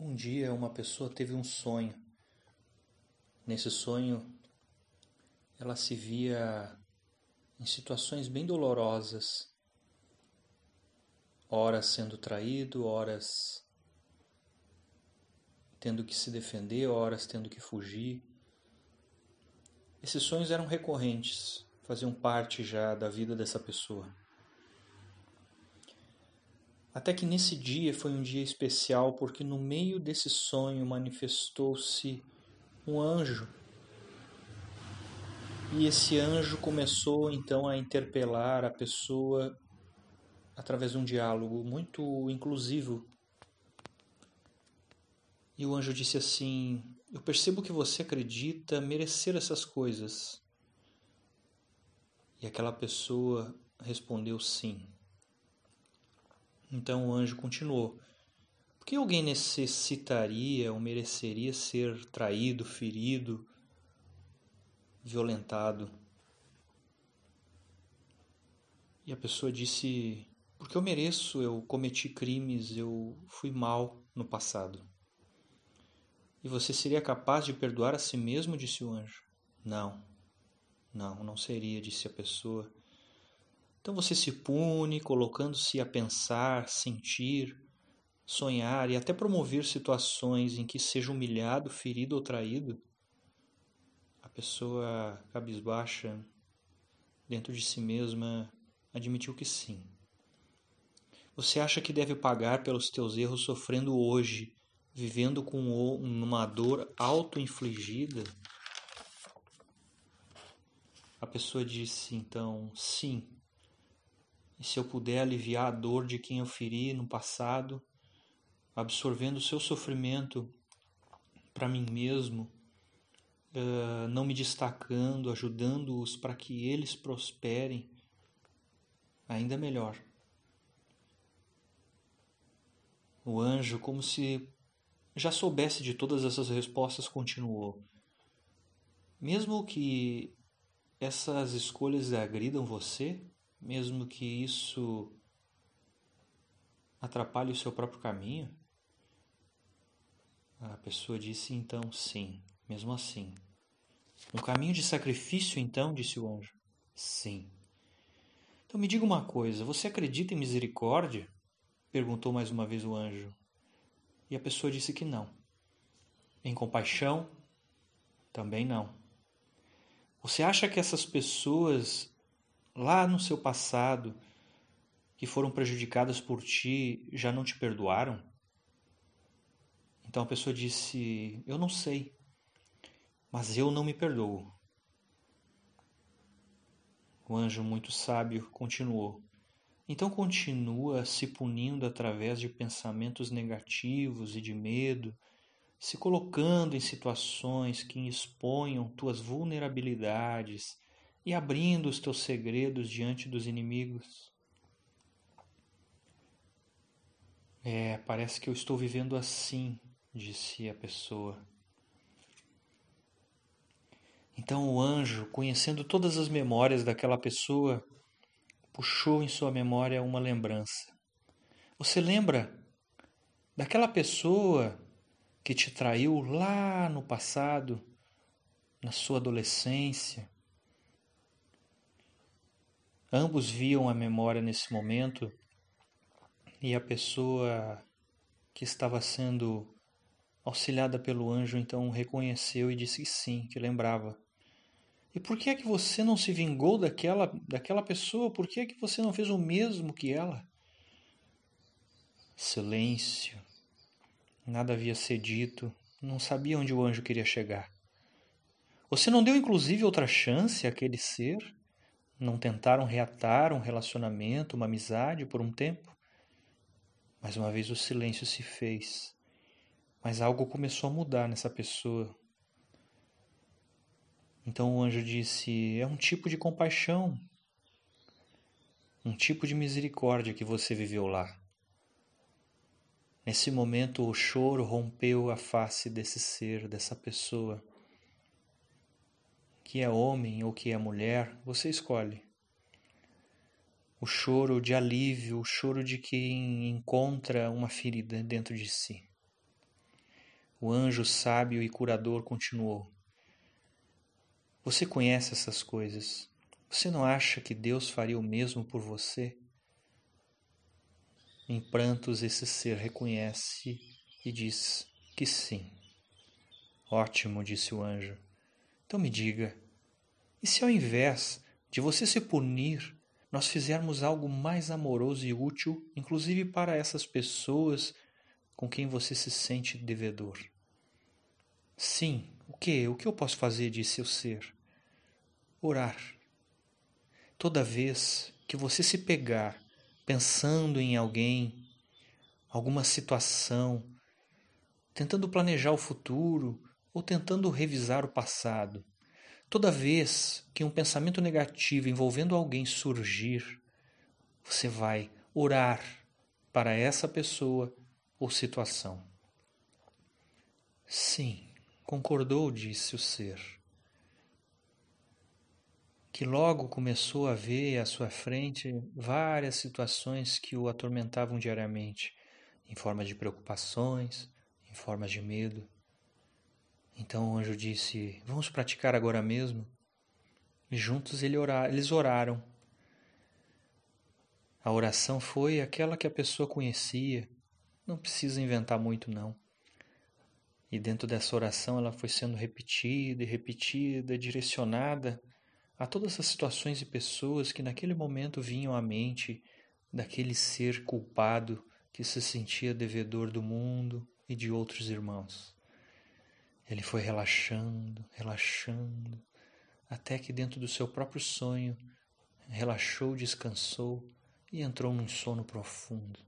Um dia uma pessoa teve um sonho. Nesse sonho, ela se via em situações bem dolorosas, horas sendo traído, horas tendo que se defender, horas tendo que fugir. Esses sonhos eram recorrentes, faziam parte já da vida dessa pessoa. Até que nesse dia foi um dia especial, porque no meio desse sonho manifestou-se um anjo. E esse anjo começou então a interpelar a pessoa através de um diálogo muito inclusivo. E o anjo disse assim: Eu percebo que você acredita merecer essas coisas. E aquela pessoa respondeu sim. Então o anjo continuou: Por que alguém necessitaria ou mereceria ser traído, ferido, violentado? E a pessoa disse: Porque eu mereço, eu cometi crimes, eu fui mal no passado. E você seria capaz de perdoar a si mesmo? disse o anjo. Não, não, não seria, disse a pessoa. Então você se pune, colocando-se a pensar, sentir, sonhar e até promover situações em que seja humilhado, ferido ou traído. A pessoa cabisbaixa, dentro de si mesma, admitiu que sim. Você acha que deve pagar pelos teus erros sofrendo hoje, vivendo com uma dor auto-infligida? A pessoa disse então: sim, e se eu puder aliviar a dor de quem eu feri no passado, absorvendo o seu sofrimento para mim mesmo, uh, não me destacando, ajudando-os para que eles prosperem, ainda melhor. O anjo, como se já soubesse de todas essas respostas, continuou: Mesmo que essas escolhas agridam você, mesmo que isso atrapalhe o seu próprio caminho? A pessoa disse então sim, mesmo assim. Um caminho de sacrifício, então, disse o anjo. Sim. Então me diga uma coisa: você acredita em misericórdia? perguntou mais uma vez o anjo. E a pessoa disse que não. Em compaixão? Também não. Você acha que essas pessoas lá no seu passado que foram prejudicadas por ti já não te perdoaram? Então a pessoa disse: Eu não sei, mas eu não me perdoo. O anjo muito sábio continuou: Então continua se punindo através de pensamentos negativos e de medo, se colocando em situações que exponham tuas vulnerabilidades e abrindo os teus segredos diante dos inimigos. É, parece que eu estou vivendo assim, disse a pessoa. Então o anjo, conhecendo todas as memórias daquela pessoa, puxou em sua memória uma lembrança. Você lembra daquela pessoa que te traiu lá no passado, na sua adolescência? Ambos viam a memória nesse momento e a pessoa que estava sendo auxiliada pelo anjo então reconheceu e disse que sim, que lembrava. E por que é que você não se vingou daquela, daquela pessoa? Por que é que você não fez o mesmo que ela? Silêncio. Nada havia sido dito. Não sabia onde o anjo queria chegar. Você não deu inclusive outra chance àquele ser? Não tentaram reatar um relacionamento, uma amizade por um tempo? Mais uma vez o silêncio se fez. Mas algo começou a mudar nessa pessoa. Então o anjo disse: É um tipo de compaixão, um tipo de misericórdia que você viveu lá. Nesse momento, o choro rompeu a face desse ser, dessa pessoa que é homem ou que é mulher, você escolhe. O choro de alívio, o choro de quem encontra uma ferida dentro de si. O anjo sábio e curador continuou: Você conhece essas coisas. Você não acha que Deus faria o mesmo por você? Em prantos, esse ser reconhece e diz que sim. Ótimo, disse o anjo. Então me diga, e se ao invés de você se punir, nós fizermos algo mais amoroso e útil, inclusive para essas pessoas com quem você se sente devedor? Sim, o que? O que eu posso fazer? disse o ser. Orar. Toda vez que você se pegar pensando em alguém, alguma situação, tentando planejar o futuro ou tentando revisar o passado, Toda vez que um pensamento negativo envolvendo alguém surgir, você vai orar para essa pessoa ou situação. Sim, concordou, disse o ser, que logo começou a ver à sua frente várias situações que o atormentavam diariamente, em forma de preocupações, em forma de medo. Então o anjo disse: Vamos praticar agora mesmo? E juntos eles oraram. A oração foi aquela que a pessoa conhecia, não precisa inventar muito, não. E dentro dessa oração ela foi sendo repetida e repetida, direcionada a todas as situações e pessoas que naquele momento vinham à mente daquele ser culpado que se sentia devedor do mundo e de outros irmãos. Ele foi relaxando, relaxando, até que dentro do seu próprio sonho relaxou, descansou e entrou num sono profundo.